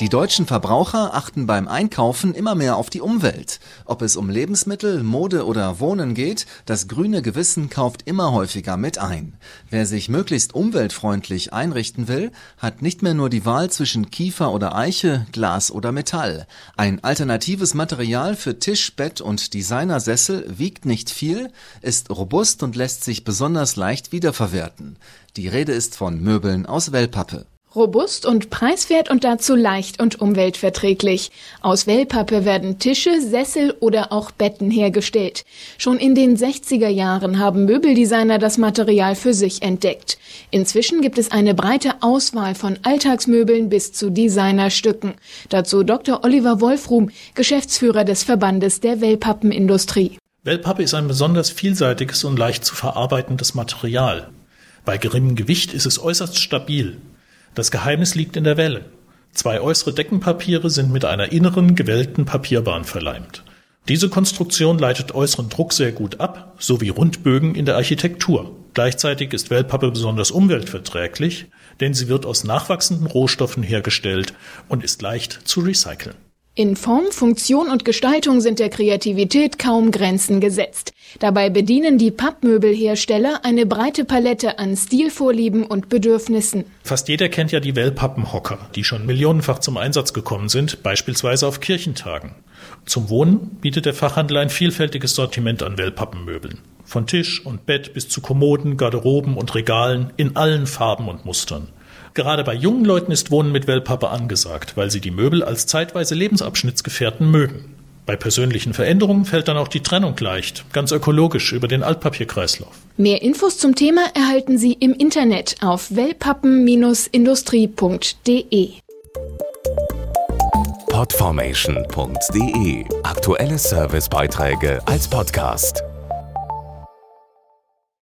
Die deutschen Verbraucher achten beim Einkaufen immer mehr auf die Umwelt. Ob es um Lebensmittel, Mode oder Wohnen geht, das grüne Gewissen kauft immer häufiger mit ein. Wer sich möglichst umweltfreundlich einrichten will, hat nicht mehr nur die Wahl zwischen Kiefer oder Eiche, Glas oder Metall. Ein alternatives Material für Tisch, Bett und Designersessel wiegt nicht viel, ist robust und lässt sich besonders leicht wiederverwerten. Die Rede ist von Möbeln aus Wellpappe. Robust und preiswert und dazu leicht und umweltverträglich. Aus Wellpappe werden Tische, Sessel oder auch Betten hergestellt. Schon in den 60er Jahren haben Möbeldesigner das Material für sich entdeckt. Inzwischen gibt es eine breite Auswahl von Alltagsmöbeln bis zu Designerstücken. Dazu Dr. Oliver Wolfrum, Geschäftsführer des Verbandes der Wellpappenindustrie. Wellpappe ist ein besonders vielseitiges und leicht zu verarbeitendes Material. Bei geringem Gewicht ist es äußerst stabil. Das Geheimnis liegt in der Welle. Zwei äußere Deckenpapiere sind mit einer inneren gewellten Papierbahn verleimt. Diese Konstruktion leitet äußeren Druck sehr gut ab, sowie Rundbögen in der Architektur. Gleichzeitig ist Wellpappe besonders umweltverträglich, denn sie wird aus nachwachsenden Rohstoffen hergestellt und ist leicht zu recyceln. In Form, Funktion und Gestaltung sind der Kreativität kaum Grenzen gesetzt. Dabei bedienen die Pappmöbelhersteller eine breite Palette an Stilvorlieben und Bedürfnissen. Fast jeder kennt ja die Wellpappenhocker, die schon millionenfach zum Einsatz gekommen sind, beispielsweise auf Kirchentagen. Zum Wohnen bietet der Fachhandel ein vielfältiges Sortiment an Wellpappenmöbeln. Von Tisch und Bett bis zu Kommoden, Garderoben und Regalen in allen Farben und Mustern. Gerade bei jungen Leuten ist Wohnen mit Wellpappe angesagt, weil sie die Möbel als zeitweise Lebensabschnittsgefährten mögen. Bei persönlichen Veränderungen fällt dann auch die Trennung leicht, ganz ökologisch über den Altpapierkreislauf. Mehr Infos zum Thema erhalten Sie im Internet auf wellpappen-industrie.de. Podformation.de Aktuelle Servicebeiträge als Podcast.